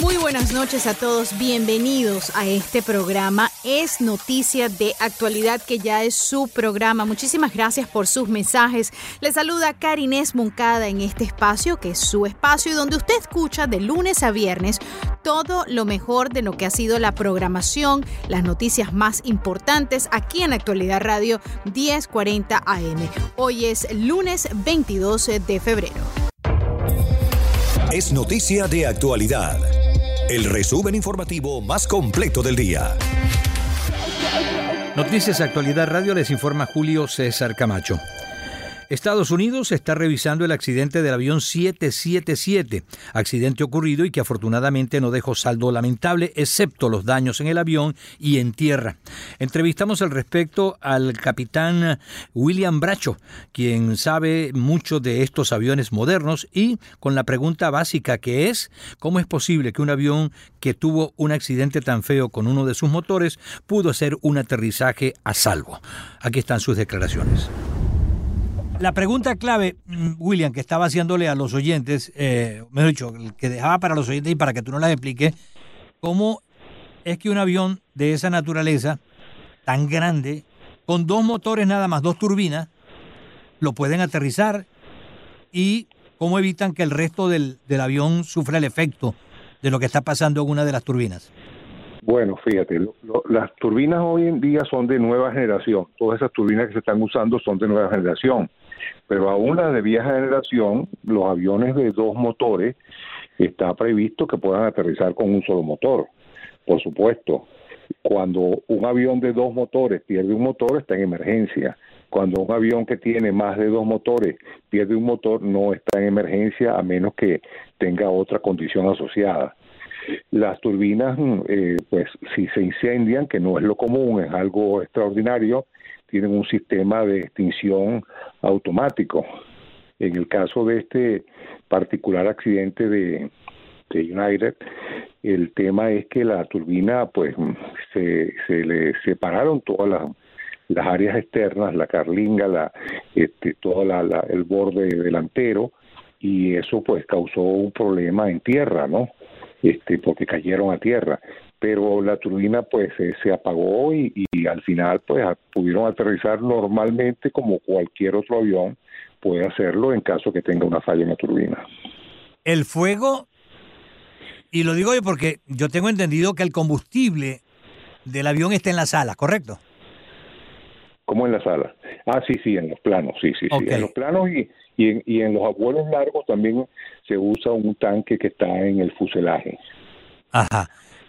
Muy buenas noches a todos. Bienvenidos a este programa. Es noticia de actualidad que ya es su programa. Muchísimas gracias por sus mensajes. Les saluda Karinés Moncada en este espacio que es su espacio y donde usted escucha de lunes a viernes todo lo mejor de lo que ha sido la programación, las noticias más importantes aquí en Actualidad Radio 1040 AM. Hoy es lunes 22 de febrero. es noticia de actualidad. El resumen informativo más completo del día. Noticias Actualidad Radio les informa Julio César Camacho. Estados Unidos está revisando el accidente del avión 777, accidente ocurrido y que afortunadamente no dejó saldo lamentable, excepto los daños en el avión y en tierra. Entrevistamos al respecto al capitán William Bracho, quien sabe mucho de estos aviones modernos y con la pregunta básica que es, ¿cómo es posible que un avión que tuvo un accidente tan feo con uno de sus motores pudo hacer un aterrizaje a salvo? Aquí están sus declaraciones. La pregunta clave, mm, William, que estaba haciéndole a los oyentes, eh, mejor dicho, que dejaba para los oyentes y para que tú no las expliques, ¿cómo es que un avión de esa naturaleza, tan grande, con dos motores nada más, dos turbinas, lo pueden aterrizar y cómo evitan que el resto del, del avión sufra el efecto de lo que está pasando en una de las turbinas? Bueno, fíjate, lo- lo- las turbinas hoy en día son de nueva generación. Todas esas turbinas que se están usando son de nueva generación. Pero aún las de vieja generación, los aviones de dos motores, está previsto que puedan aterrizar con un solo motor. Por supuesto, cuando un avión de dos motores pierde un motor, está en emergencia. Cuando un avión que tiene más de dos motores pierde un motor, no está en emergencia a menos que tenga otra condición asociada. Las turbinas, mm, eh, pues si se incendian, que no es lo común, es algo extraordinario, tienen un sistema de extinción automático. En el caso de este particular accidente de, de United, el tema es que la turbina, pues se, se le separaron todas las, las áreas externas, la carlinga, la, este, todo la, la- el borde delantero, y eso pues causó un problema en tierra, ¿no? Este, porque cayeron a tierra. Pero la turbina pues eh, se apagó y al final pues pudieron aterrizar normalmente como cualquier otro avión puede hacerlo en caso que tenga una falla en la turbina. El fuego, y lo digo yo porque yo tengo entendido que el combustible del avión está en la sala, ¿correcto? como en la sala. Ah, sí, sí, en los planos, sí, sí, sí. En los planos y, y, en, y en los vuelos largos también se usa un tanque que está en el fuselaje. Ajá.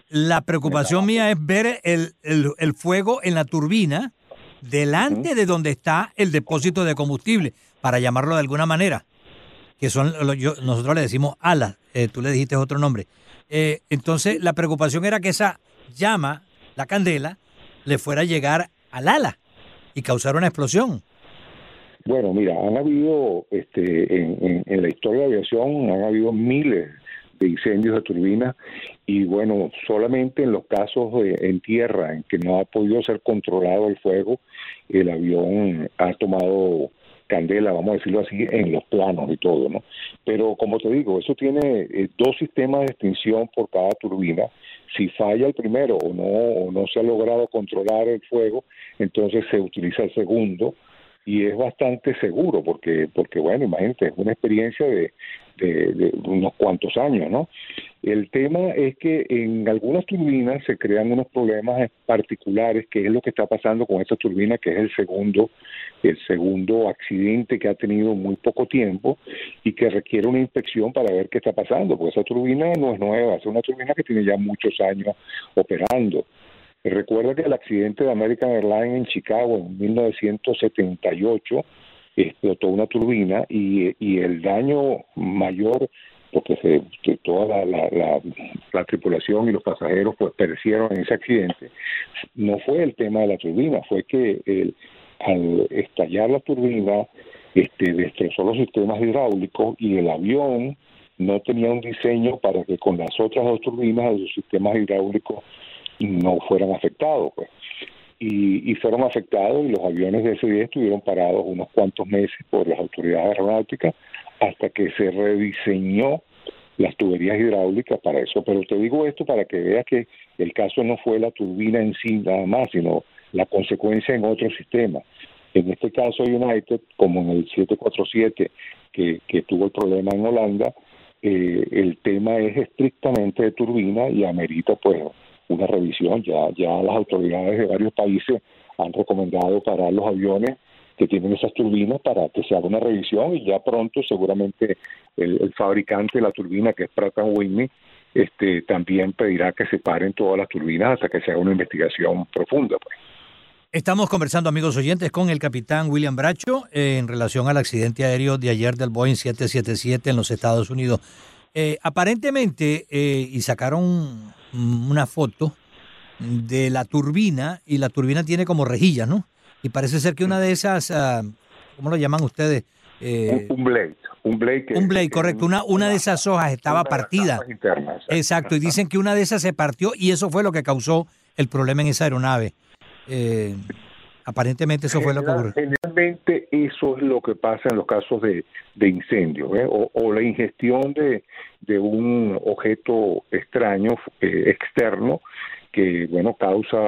La preocupación mía es ver el, el- el fuego en la turbina delante de donde está el depósito de combustible, para llamarlo de alguna manera, que son, lo- yo- nosotros le decimos alas, eh, tú le dijiste otro nombre. Eh, entonces, la preocupación era que esa llama, la candela, le fuera a llegar al ala y causar una explosión. Bueno, mira, han habido, este, en, en- en la historia de aviación, han habido miles de incendios de turbinas y bueno, solamente en los casos de- en tierra en que no ha podido ser controlado el fuego, el avión ha tomado candela, vamos a decirlo así, en los planos y todo, ¿no? Pero como te digo, eso tiene eh, dos sistemas de extinción por cada turbina. Si falla el primero o no, o no se ha logrado controlar el fuego, entonces se utiliza el segundo y es bastante seguro porque porque bueno imagínate es una experiencia de, de, unos cuantos años no el tema es que en algunas turbinas se crean unos problemas particulares que es lo que está pasando con esta turbina que es el segundo el segundo accidente que ha tenido muy poco tiempo y que requiere una inspección para ver qué está pasando porque esa turbina no es nueva es una turbina que tiene ya muchos años operando Recuerda que el accidente de American Airlines en Chicago en 1978 explotó una turbina y, el daño mayor, porque se, toda la, la, tripulación y los pasajeros pues perecieron en ese accidente, no fue el tema de la turbina, fue que el, al estallar la turbina este, destrozó los sistemas hidráulicos y el avión no tenía un diseño para que con las otras dos turbinas de los sistemas hidráulicos no fueran afectados. Pues. Y, fueron afectados y los aviones de ese día estuvieron parados unos cuantos meses por las autoridades aeronáuticas hasta que se rediseñó las tuberías hidráulicas para eso. Pero te digo esto para que veas que el caso no fue la turbina en sí nada más, sino la consecuencia en otro sistema. En este caso United, como en el 747 que, que tuvo el problema en Holanda, eh, el tema es estrictamente de turbina y amerita pues una revisión. Ya, ya las autoridades de varios países han recomendado parar los aviones que tienen esas turbinas para que se haga una revisión y ya pronto seguramente el, fabricante de la turbina, que es Pratt Whitney, este, también pedirá que se paren todas las turbinas hasta que se haga una investigación profunda. Pues. Estamos conversando, amigos oyentes, con el capitán William Bracho en relación al accidente aéreo de ayer del Boeing 777 en los Estados Unidos. Eh, aparentemente, eh, y sacaron una foto de la turbina y la turbina tiene como rejillas, ¿no? Y parece ser que una de esas, uh, ¿cómo lo llaman ustedes? Eh, un, blade. Un blade, un blade correcto. Una, una de esas hojas estaba partida. exacto. Y dicen que una de esas se partió y eso fue lo que causó el problema en esa aeronave. Eh, Aparentemente eso fue lo que ocurrió. Generalmente eso es lo que pasa en los casos de, de incendio ¿eh? o, la ingestión de, de un objeto extraño, eh, externo, que bueno causa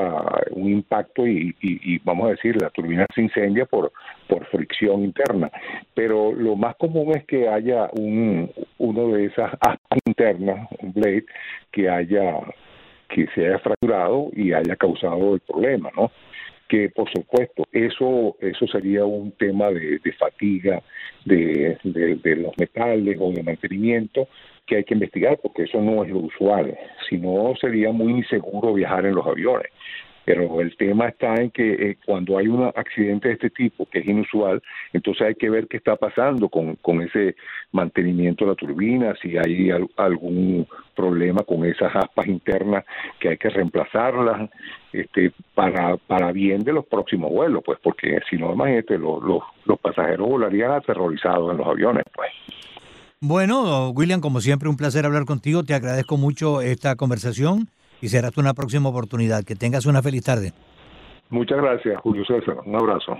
un impacto y, y, vamos a decir la turbina se incendia por por fricción interna pero lo más común es que haya un uno de esas aspas internas un blade que haya que se haya fracturado y haya causado el problema no que por supuesto eso eso sería un tema de, fatiga de, de, los metales o de mantenimiento que hay que investigar porque eso no es lo usual si no sería muy inseguro viajar en los aviones pero el tema está en que eh, cuando hay un accidente de este tipo, que es inusual, entonces hay que ver qué está pasando con, con ese mantenimiento de la turbina, si hay algún problema con esas aspas internas que hay que reemplazarlas este, para, para bien de los próximos vuelos, pues porque si no, imagínate, los, los, los pasajeros volarían aterrorizados en los aviones, pues. Bueno, William, como siempre, un placer hablar contigo. Te agradezco mucho esta conversación y será hasta una próxima oportunidad. Que tengas una feliz tarde. Muchas gracias, Julio César. Un abrazo.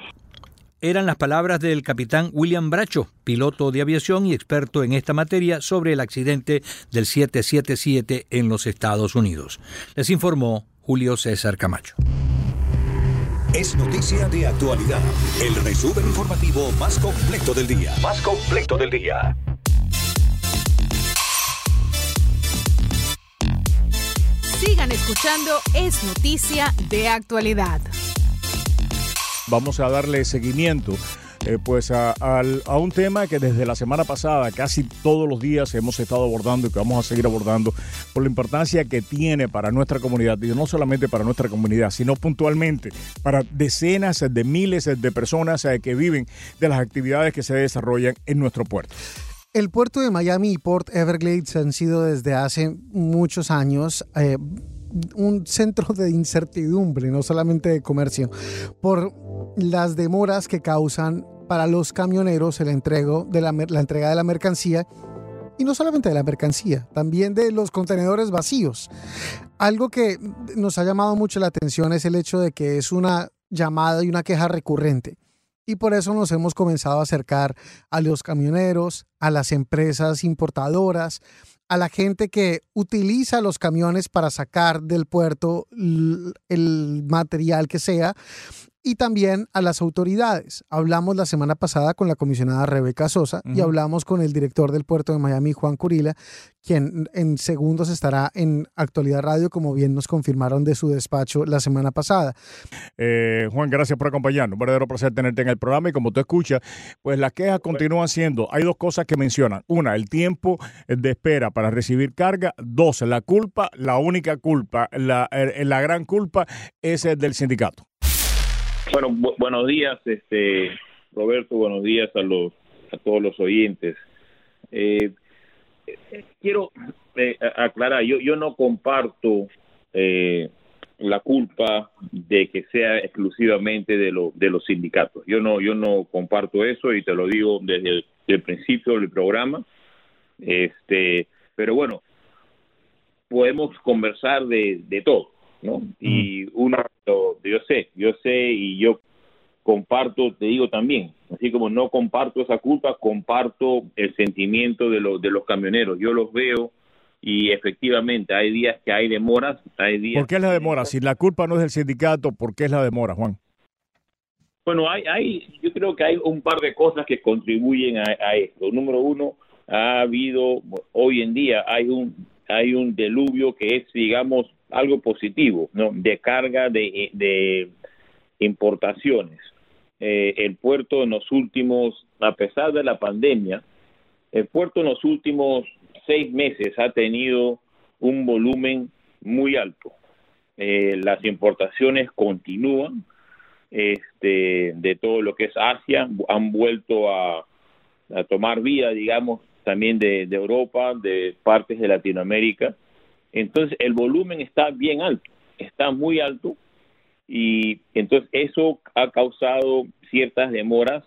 Eran las palabras del capitán William Bracho, piloto de aviación y experto en esta materia sobre el accidente del 777 en los Estados Unidos. Les informó Julio César Camacho. Es noticia de actualidad. El resumen informativo más completo del día. Más completo del día. Escuchando Es Noticia de Actualidad. Vamos a darle seguimiento eh, pues a, un tema que desde la semana pasada casi todos los días hemos estado abordando y que vamos a seguir abordando por la importancia que tiene para nuestra comunidad y no solamente para nuestra comunidad sino puntualmente para decenas de miles de personas eh, que viven de las actividades que se desarrollan en nuestro puerto. El puerto de Miami y Port Everglades han sido desde hace muchos años eh, un centro de incertidumbre, no solamente de comercio, por las demoras que causan para los camioneros el entrego de la, la entrega de la mercancía y no solamente de la mercancía, también de los contenedores vacíos. Algo que nos ha llamado mucho la atención es el hecho de que es una llamada y una queja recurrente y por eso nos hemos comenzado a acercar a los camioneros, a las empresas importadoras, a la gente que utiliza los camiones para sacar del puerto el material que sea y también a las autoridades. Hablamos la semana pasada con la comisionada Rebeca Sosa y hablamos con el director del puerto de Miami, Juan Curila, quien en segundos estará en Actualidad Radio, como bien nos confirmaron de su despacho la semana pasada. Eh, Juan, gracias por acompañarnos. Un verdadero placer tenerte en el programa y como tú escuchas, pues las quejas continúan siendo, hay dos cosas que mencionan. Una, el tiempo de espera para recibir carga. Dos, la culpa, la única culpa, la, eh, la gran culpa es el del sindicato. Bueno, buenos días, este Roberto, buenos días a los a todos los oyentes. Eh, quiero eh, aclarar, yo yo no comparto eh, la culpa de que sea exclusivamente de, lo, de los sindicatos. Yo no yo no comparto eso y te lo digo desde el, principio del programa. Este, pero bueno, podemos conversar de, de todo, ¿no? Y uno, yo sé, yo sé y yo comparto, te digo también, así como no comparto esa culpa, comparto el sentimiento de, los de los camioneros. Yo los veo y efectivamente hay días que hay demoras, hay días... ¿Por qué es la demora? Si la culpa no es del sindicato, ¿por qué es la demora, Juan? Bueno, hay, hay, yo creo que hay un par de cosas que contribuyen a, esto. Número uno, ha habido, hoy en día hay un, hay un deluvio que es, digamos, algo positivo, ¿no? De carga de, de importaciones. Eh, el puerto en los últimos, a pesar de la pandemia, el puerto en los últimos seis meses ha tenido un volumen muy alto. Eh, las importaciones continúan este, de todo lo que es Asia, han vuelto a, tomar vida, digamos, también de, Europa, de partes de Latinoamérica. Entonces, el volumen está bien alto, está muy alto y entonces eso ha causado ciertas demoras,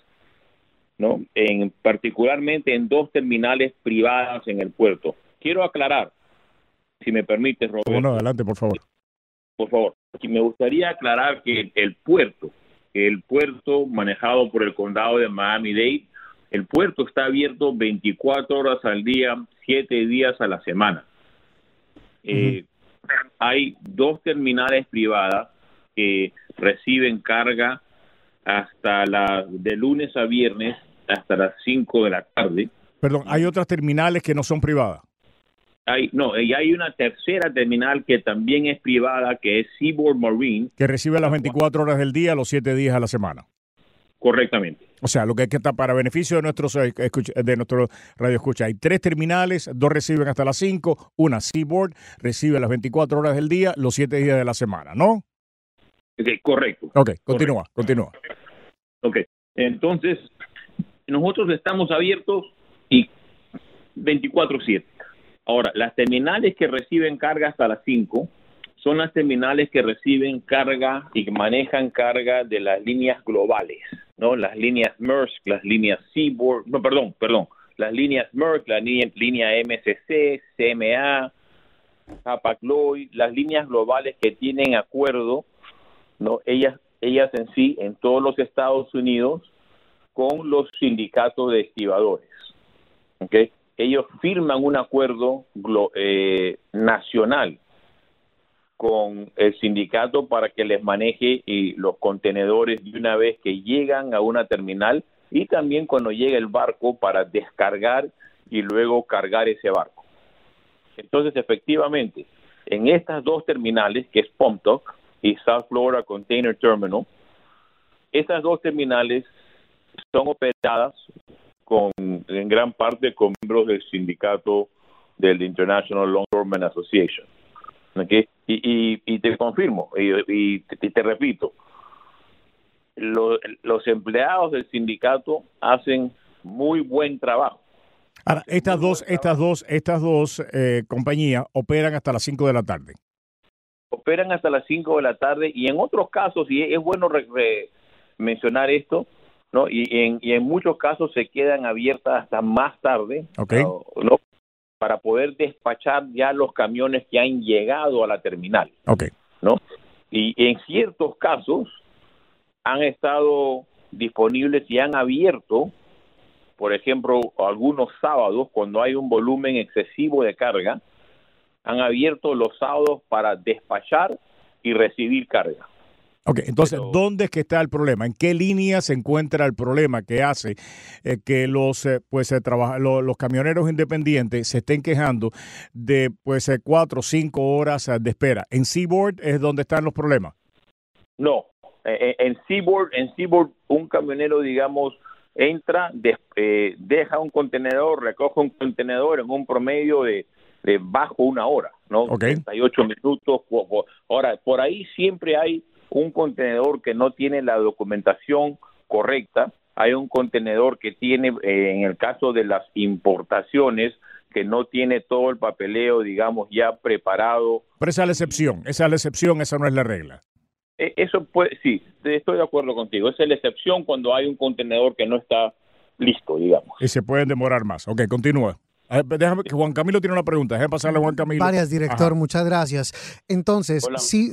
¿no? En, particularmente en dos terminales privadas en el puerto. Quiero aclarar, si me permite, Roberto. Bueno, adelante, por favor. Por favor, me gustaría aclarar que el puerto, el puerto manejado por el condado de Miami-Dade, el puerto está abierto 24 horas al día, 7 días a la semana. Eh, hay dos terminales privadas que reciben carga hasta la de lunes a viernes hasta las 5 de la tarde. Perdón, hay otras terminales que no son privadas. Hay, no, y hay una tercera terminal que también es privada, que es Seaboard Marine. Que recibe las 24 horas del día, los 7 días a la semana. Correctamente. O sea, lo que es que está para beneficio de nuestros eh, de nuestro radio escucha. Hay tres terminales, dos reciben hasta las 5, una Seaboard recibe las 24 horas del día, los 7 días de la semana, ¿no? correcto. Ok, continúa, continúa. Ok, entonces nosotros estamos abiertos y 24/7. Ahora, las terminales que reciben carga hasta las 5 son las terminales que reciben carga y que manejan carga de las líneas globales, ¿no? Las líneas Maersk, las líneas Seaboard, no, perdón, perdón, las líneas Maersk, la línea, línea MSC, CMA, Hapag-Lloyd, las líneas globales que tienen acuerdo ¿no? Ellas, ellas en sí, en todos los Estados Unidos, con los sindicatos de estibadores. Ellos firman un acuerdo eh, nacional con el sindicato para que les maneje y los contenedores de una vez que llegan a una terminal y también cuando llega el barco para descargar y luego cargar ese barco. Entonces, efectivamente, en estas dos terminales, que es Pomtoc y South Florida Container Terminal. Estas dos terminales son operadas con, en gran parte con miembros del sindicato del International Longshoremen Association. Y, y, te confirmo, y, te, repito, los empleados del sindicato hacen muy buen trabajo. Ahora, estas dos, estas dos, estas dos eh, compañías operan hasta las 5 de la tarde operan hasta las 5 de la tarde y en otros casos, y es bueno mencionar esto, ¿no? Y en, y en muchos casos se quedan abiertas hasta más tarde, ¿no? Para poder despachar ya los camiones que han llegado a la terminal, okay. ¿no? Y en ciertos casos han estado disponibles y han abierto, por ejemplo, algunos sábados cuando hay un volumen excesivo de carga, han abierto los sábados para despachar y recibir carga. Ok, entonces, ¿dónde es que está el problema? ¿En qué línea se encuentra el problema que hace eh, que los eh, pues eh, trabaja- lo- los camioneros independientes se estén quejando de pues eh, cuatro o cinco horas de espera? ¿En Seaboard es donde están los problemas? No, en Seaboard, en Seaboard un camionero, digamos, entra, des- eh, deja un contenedor, recoge un contenedor en un promedio de, de bajo una hora, ¿no? Ok. 38 minutos. Ahora, por ahí siempre hay un contenedor que no tiene la documentación correcta, hay un contenedor que tiene, eh, en el caso de las importaciones, que no tiene todo el papeleo, digamos, ya preparado Pero esa es la excepción, esa es la excepción, esa no es la regla. eh, Eso puede, sí, estoy de acuerdo contigo. Esa es la excepción cuando hay un contenedor que no está listo, digamos. Y se pueden demorar más. Ok, continúa. Déjame que Juan Camilo tiene una pregunta. Déjame pasarle a Juan Camilo. Varias, director, Ajá. muchas gracias. Entonces, Hola. sí,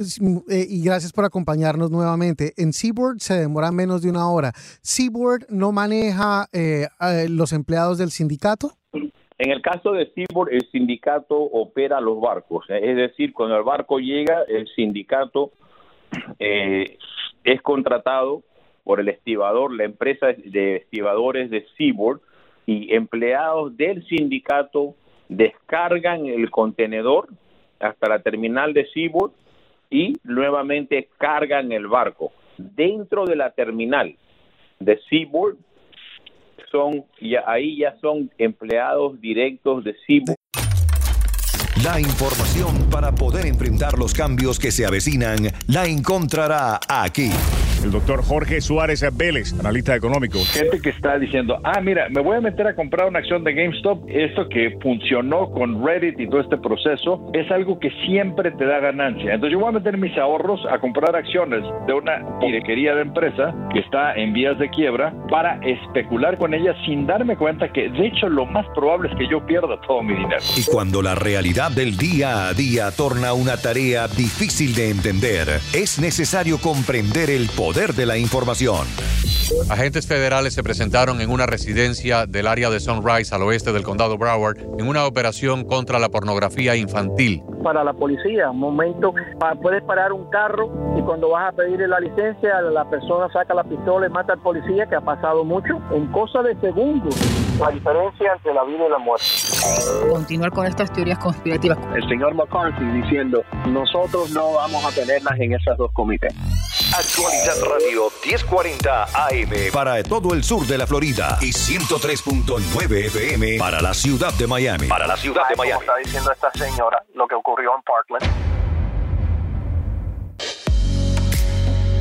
eh, y gracias por acompañarnos nuevamente. En Seaboard se demora menos de una hora. Seaboard no maneja eh, los empleados del sindicato. En el caso de Seaboard, el sindicato opera los barcos. Es decir, cuando el barco llega, el sindicato eh, es contratado por el estibador, la empresa de estibadores de Seaboard, y empleados del sindicato descargan el contenedor hasta la terminal de Seaboard y nuevamente cargan el barco. Dentro de la terminal de Seaboard son ya ahí ya son empleados directos de Seaboard. La información para poder enfrentar los cambios que se avecinan la encontrará aquí. El doctor Jorge Suárez Vélez, analista económico. gente que está diciendo, ah, mira, me voy a meter a comprar una acción de GameStop. Esto que funcionó con Reddit y todo este proceso es algo que siempre te da ganancia. Entonces yo voy a meter mis ahorros a comprar acciones de una pirequería de empresa que está en vías de quiebra para especular con ella sin darme cuenta que de hecho lo más probable es que yo pierda todo mi dinero. Y cuando la realidad del día a día torna una tarea difícil de entender, es necesario comprender el poder de la información. Agentes federales se presentaron en una residencia del área de Sunrise al oeste del condado Broward en una operación contra la pornografía infantil. para la policía. Un momento, puedes parar un carro y cuando vas a pedirle la licencia, la persona saca la pistola y mata al policía, que ha pasado mucho, en cosa de segundos. La diferencia entre la vida y la muerte. Continuar con estas teorías conspirativas. El señor McCarthy diciendo, nosotros no vamos a tenerlas en esas dos comités. Actualidad Radio 1040 AM para todo el sur de la Florida y 103.9 FM para la ciudad de Miami. Para la ciudad de Como Miami. está diciendo esta señora, lo que ocurrió en Parkland.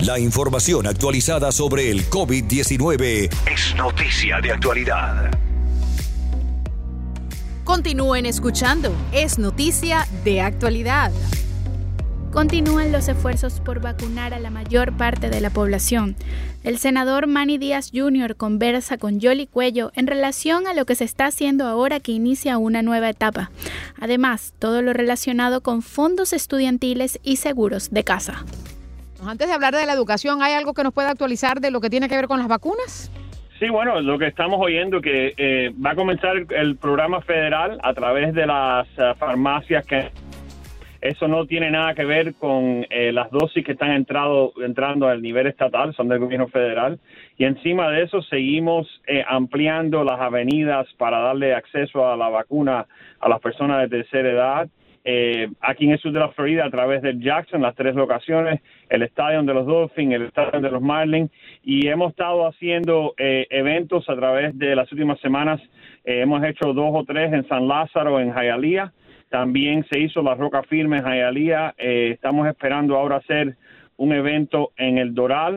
La información actualizada sobre el COVID-19 es noticia de actualidad. Continúen escuchando. Es noticia de actualidad. Continúan los esfuerzos por vacunar a la mayor parte de la población. El senador Manny Díaz Jr. conversa con Yoli Cuello en relación a lo que se está haciendo ahora que inicia una nueva etapa. Además, todo lo relacionado con fondos estudiantiles y seguros de casa. Antes de hablar de la educación, ¿hay algo que nos pueda actualizar de lo que tiene que ver con las vacunas? Sí, bueno, lo que estamos oyendo que eh, va a comenzar el, programa federal a través de las eh, farmacias que eso no tiene nada que ver con eh, las dosis que están entrado, entrando al nivel estatal, son del gobierno federal. Y encima de eso seguimos eh, ampliando las avenidas para darle acceso a la vacuna a las personas de tercera edad. Eh, aquí en el sur de la Florida, a través del Jackson, las tres locaciones, el estadio de los Dolphins, el estadio de los Marlins, y hemos estado haciendo eh, eventos a través de las últimas semanas. Eh, hemos hecho dos o tres en San Lázaro, en Hialeah. También se hizo la Roca Firme en Hialeah. Eh, estamos esperando ahora hacer un evento en el Doral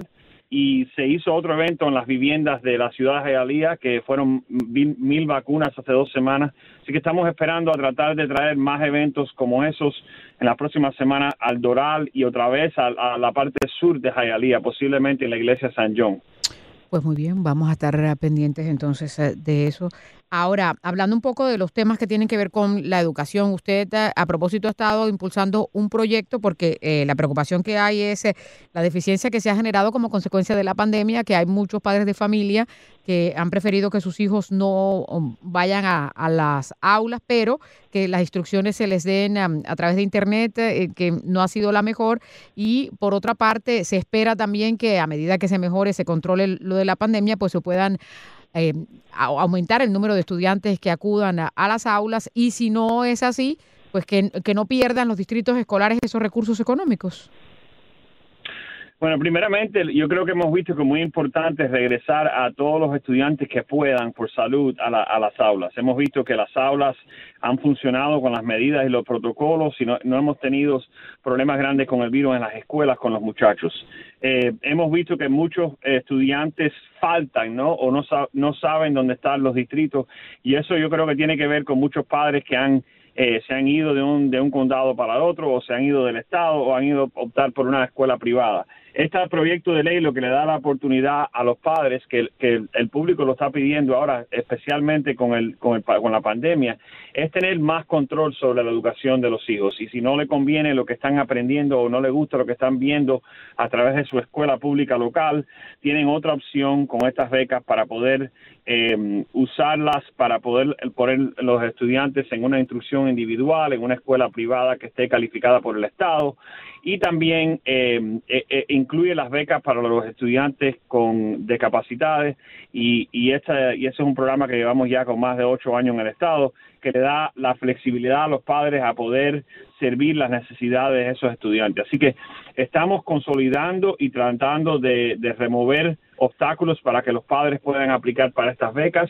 y se hizo otro evento en las viviendas de la ciudad de Hialeah que fueron mil, vacunas hace dos semanas. Así que estamos esperando a tratar de traer más eventos como esos en las próximas semanas al Doral y otra vez a, la parte sur de Hialeah, posiblemente en la iglesia San John. Pues muy bien, vamos a estar pendientes entonces eh, de eso. Ahora, hablando un poco de los temas que tienen que ver con la educación, usted eh, a propósito ha estado impulsando un proyecto porque eh, la preocupación que hay es eh, la deficiencia que se ha generado como consecuencia de la pandemia, que hay muchos padres de familia que han preferido que sus hijos no um, vayan a, las aulas, pero que las instrucciones se les den um, a través de Internet, eh, que no ha sido la mejor. Y por otra parte, se espera también que a medida que se mejore, se controle lo de la pandemia, pues se puedan eh, aumentar el número de estudiantes que acudan a, a las aulas y si no es así, pues que, que no pierdan los distritos escolares esos recursos económicos. Bueno, primeramente, yo creo que hemos visto que es muy importante regresar a todos los estudiantes que puedan por salud a, la- a las aulas. Hemos visto que las aulas han funcionado con las medidas y los protocolos y no, no hemos tenido problemas grandes con el virus en las escuelas con los muchachos. Eh, hemos visto que muchos estudiantes faltan, ¿no? O no, sa- no saben dónde están los distritos y eso yo creo que tiene que ver con muchos padres que han eh, se han ido de un, de un condado para otro o se han ido del estado o han ido a optar por una escuela privada. Este proyecto de ley lo que le da la oportunidad a los padres, que, el, público lo está pidiendo ahora, especialmente con, el, con, el, con la pandemia, es tener más control sobre la educación de los hijos. Y si no le conviene lo que están aprendiendo o no le gusta lo que están viendo a través de su escuela pública local, tienen otra opción con estas becas para poder eh, usarlas para poder poner los estudiantes en una instrucción individual, en una escuela privada que esté calificada por el Estado. Y también eh, eh, eh, incluye las becas para los estudiantes con discapacidades. Y, y, esta, y ese es un programa que llevamos ya con más de ocho años en el Estado que le da la flexibilidad a los padres a poder servir las necesidades de esos estudiantes. Así que estamos consolidando y tratando de, remover obstáculos para que los padres puedan aplicar para estas becas,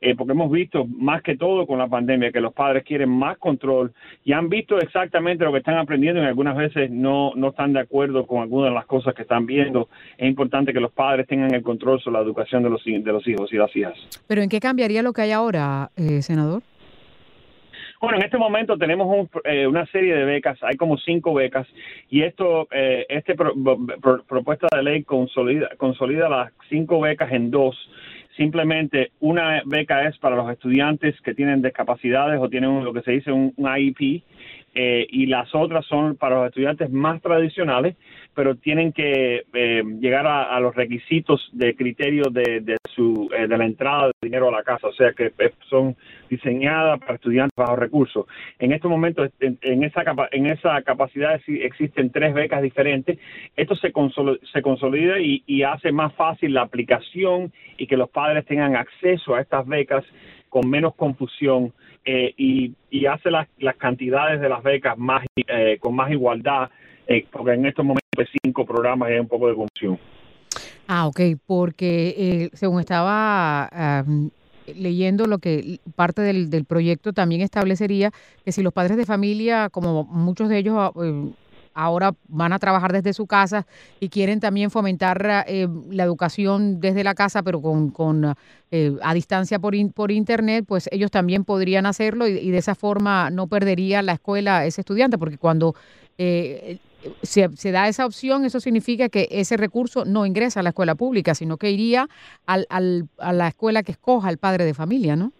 eh, porque hemos visto más que todo con la pandemia que los padres quieren más control y han visto exactamente lo que están aprendiendo y algunas veces no, no están de acuerdo con algunas de las cosas que están viendo. Es importante que los padres tengan el control sobre la educación de los, de los hijos y las hijas. Pero ¿en qué cambiaría lo que hay ahora, eh, senador? Bueno, en este momento tenemos un, eh, una serie de becas, hay como cinco becas, y esto, eh, este pro- pro- propuesta de ley consolida, consolida las cinco becas en dos. Simplemente una beca es para los estudiantes que tienen discapacidades o tienen lo que se dice un, un IEP, eh, y las otras son para los estudiantes más tradicionales, pero tienen que eh, llegar a, los requisitos de criterio de, de su eh, de la entrada de dinero a la casa, o sea que eh, son diseñadas para estudiantes bajo recursos. En este momento, en, esa en esa capacidad existen tres becas diferentes. Esto se, consol- se consolida y, y hace más fácil la aplicación y que los padres tengan acceso a estas becas con menos confusión eh, y, y hace las, las cantidades de las becas más eh, con más igualdad, eh, porque en estos momentos hay cinco programas y hay un poco de confusión. Ah, ok, porque eh, según estaba am, leyendo lo que parte del, del proyecto también establecería que si los padres de familia, como muchos de ellos ah, eh, ahora van a trabajar desde su casa y quieren también fomentar eh, la educación desde la casa, pero con, con eh, a distancia por, in- por internet, pues ellos también podrían hacerlo y, y de esa forma no perdería la escuela ese estudiante, porque cuando eh, se, se da esa opción, eso significa que ese recurso no ingresa a la escuela pública, sino que iría al, al- a la escuela que escoja el padre de familia, ¿no?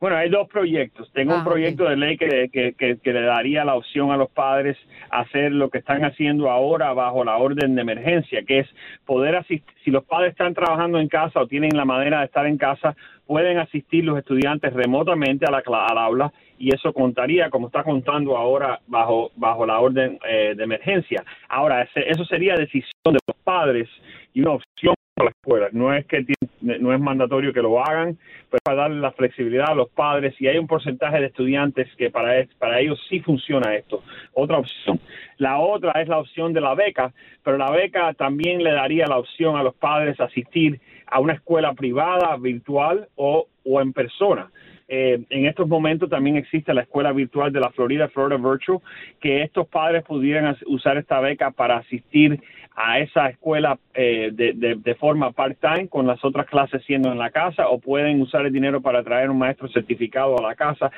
Bueno, hay dos proyectos. Tengo Ah, un proyecto de ley que, que, que- que le daría la opción a los padres hacer lo que están haciendo ahora bajo la orden de emergencia, que es poder asistir, si los padres están trabajando en casa o tienen la manera de estar en casa, pueden asistir los estudiantes remotamente a la, cla- al aula y eso contaría, como está contando ahora, bajo, bajo la orden eh, de emergencia. Ahora, ese- eso sería decisión de los padres y una opción para la escuela. No es que no es mandatorio que lo hagan, pero para darle la flexibilidad a los padres y hay un porcentaje de estudiantes que para, para ellos sí funciona esto. Otra opción. La otra es la opción de la beca, pero la beca también le daría la opción a los padres asistir a una escuela privada, virtual o, o en persona. Eh, en estos momentos también existe la escuela virtual de la Florida, Florida Virtual, que estos padres pudieran usar esta beca para asistir a esa escuela eh, de, de- forma part-time, con las otras clases siendo en la casa, o pueden usar el dinero para traer un maestro certificado a la casa.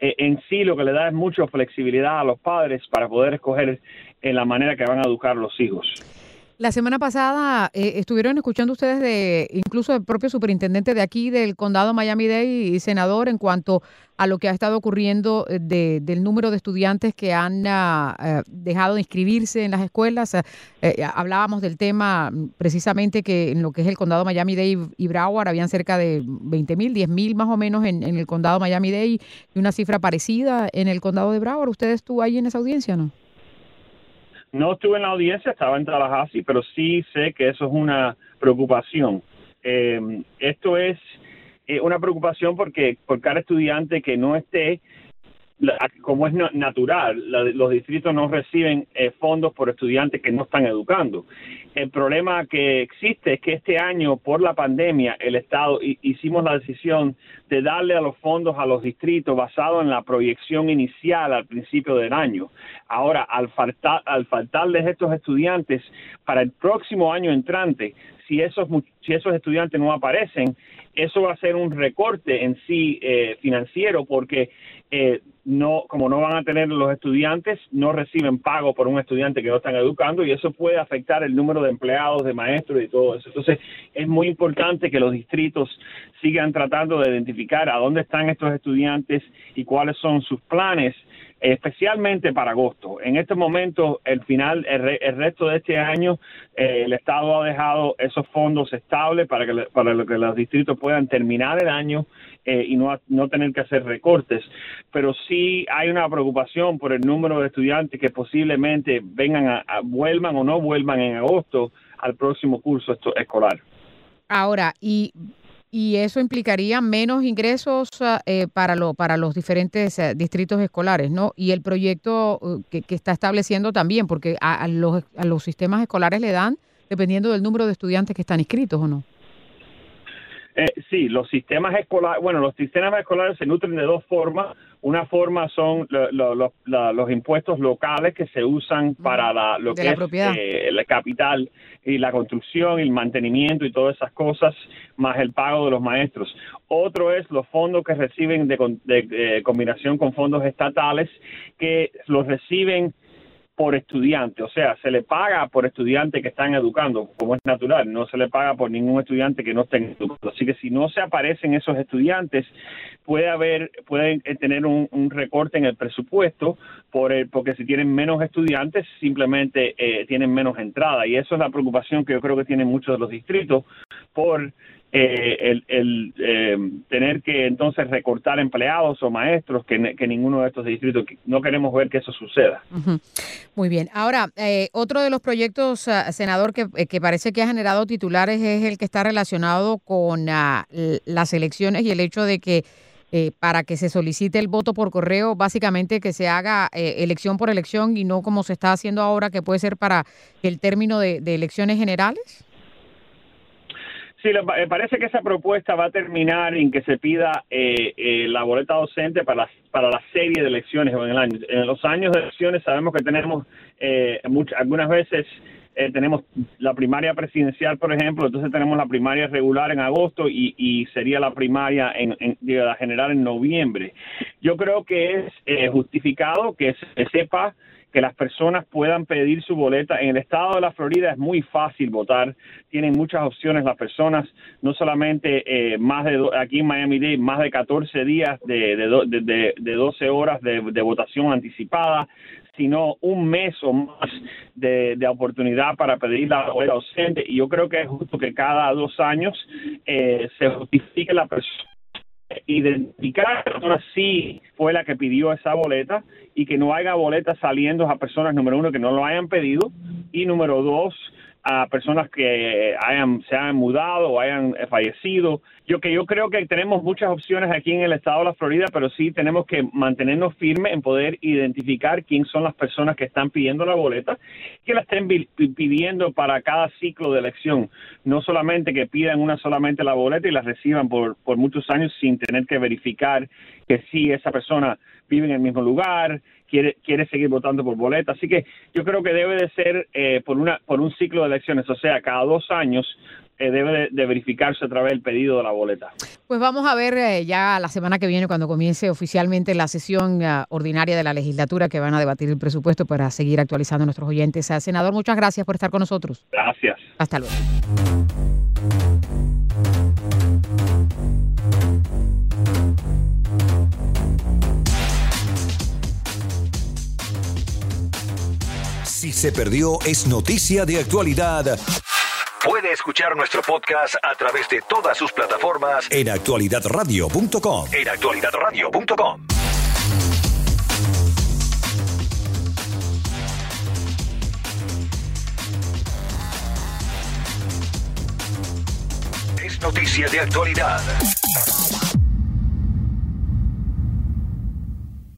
Eh, en sí, lo que le da es mucha flexibilidad a los padres para poder escoger en la manera que van a educar los hijos. La semana pasada eh, estuvieron escuchando ustedes de incluso el propio superintendente de aquí del condado Miami-Dade y senador en cuanto a lo que ha estado ocurriendo eh, de, del número de estudiantes que han ah, eh, dejado de inscribirse en las escuelas. Eh, hablábamos del tema mm, precisamente que en lo que es el condado Miami-Dade y Broward habían cerca de 20 mil, 10 mil más o menos en, el condado Miami-Dade y una cifra parecida en el condado de Broward. ¿Usted estuvo ahí en esa audiencia no? No estuve en la audiencia, estaba en Tallahassee, pero sí sé que eso es una preocupación. Eh, esto es eh, una preocupación porque por cada estudiante que no esté, la- como es na- natural, la- los distritos no reciben eh, fondos por estudiantes que no están educando. El problema que existe es que este año, por la pandemia, el Estado hi- hicimos la decisión de darle a los fondos a los distritos basado en la proyección inicial al principio del año. Ahora, al, faltar, al faltarles estos estudiantes para el próximo año entrante, si esos, si esos estudiantes no aparecen, eso va a ser un recorte en sí eh, financiero porque eh, no, como no van a tener los estudiantes, no reciben pago por un estudiante que no están educando y eso puede afectar el número de empleados, de maestros y todo eso. Entonces, es muy importante que los distritos sigan tratando de identificar a dónde están estos estudiantes y cuáles son sus planes especialmente para agosto. En este momento, el final, el, re- el resto de este año, eh, el Estado ha dejado esos fondos estables para que, para que los distritos puedan terminar el año eh, y no, no tener que hacer recortes. Pero sí hay una preocupación por el número de estudiantes que posiblemente vengan a, a- vuelvan o no vuelvan en agosto al próximo curso esto- escolar. Ahora, y, y eso implicaría menos ingresos ah, eh, para, lo, para los diferentes eh, distritos escolares, ¿no? Y el proyecto eh, que, que está estableciendo también, porque a, a los, a los sistemas escolares le dan dependiendo del número de estudiantes que están inscritos o no. Eh, sí, los sistemas escolares, bueno, los sistemas escolares se nutren de dos formas. Una forma son lo- lo- lo- la- los impuestos locales que se usan para la, lo De que la es propiedad. eh, la capital y la construcción y el mantenimiento y todas esas cosas, más el pago de los maestros. Otro es los fondos que reciben de, de, eh, combinación con fondos estatales que los reciben por estudiante, o sea, se le paga por estudiante que están educando, como es natural, no se le paga por ningún estudiante que no estén educando. Así que si no se aparecen esos estudiantes, puede haber, pueden tener un, un recorte en el presupuesto, por el, porque si tienen menos estudiantes, simplemente eh, tienen menos entrada. Y eso es la preocupación que yo creo que tienen muchos de los distritos por eh, el, el, eh, tener que entonces recortar empleados o maestros, que, ninguno de estos distritos, no queremos ver que eso suceda. Muy bien. Ahora, eh, otro de los proyectos, ah, senador, que, eh, que parece que ha generado titulares es el que está relacionado con ah, las elecciones y el hecho de que eh, para que se solicite el voto por correo, básicamente que se haga elección por elección y no como se está haciendo ahora, que puede ser para el término de elecciones generales. Sí, le eh, parece que esa propuesta va a terminar en que se pida eh, eh, la boleta docente para la, para la serie de elecciones en el año. En los años de elecciones sabemos que tenemos eh, much- algunas veces eh, tenemos la primaria presidencial, por ejemplo, entonces tenemos la primaria regular en agosto y, y sería la primaria en, en- la general en noviembre. Yo creo que es eh, justificado que se sepa que las personas puedan pedir su boleta. En el estado de la Florida es muy fácil votar, tienen muchas opciones las personas, no solamente eh, más de, aquí en Miami-Dade, más de 14 días de, de, de- de- de 12 horas de, votación anticipada, sino un mes o más de, oportunidad para pedir la boleta docente. Y yo creo que es justo que cada dos años eh, se justifique la persona identificar a la persona si fue la que pidió esa boleta y que no haya boletas saliendo a personas, número uno, que no lo hayan pedido y número dos, a personas que hayan, se hayan mudado o hayan fallecido. Yo que yo creo que tenemos muchas opciones aquí en el estado de la Florida, pero sí tenemos que mantenernos firmes en poder identificar quién son las personas que están pidiendo la boleta, que la estén pidiendo para cada ciclo de elección, no solamente que pidan una solamente la boleta y la reciban por, por muchos años sin tener que verificar que sí esa persona vive en el mismo lugar, quiere quiere seguir votando por boleta. Así que yo creo que debe de ser eh, por una por un ciclo de elecciones, o sea, cada dos años eh, debe de, de verificarse a través del pedido de la boleta. Pues vamos a ver eh, ya la semana que viene, cuando comience oficialmente la sesión ah, ordinaria de la legislatura, que van a debatir el presupuesto para seguir actualizando a nuestros oyentes. Senador, muchas gracias por estar con nosotros. Gracias. Hasta luego. Si se perdió, es noticia de actualidad Puede escuchar nuestro podcast a través de todas sus plataformas en actualidadradio.com. en actualidadradio.com. Es noticia de actualidad.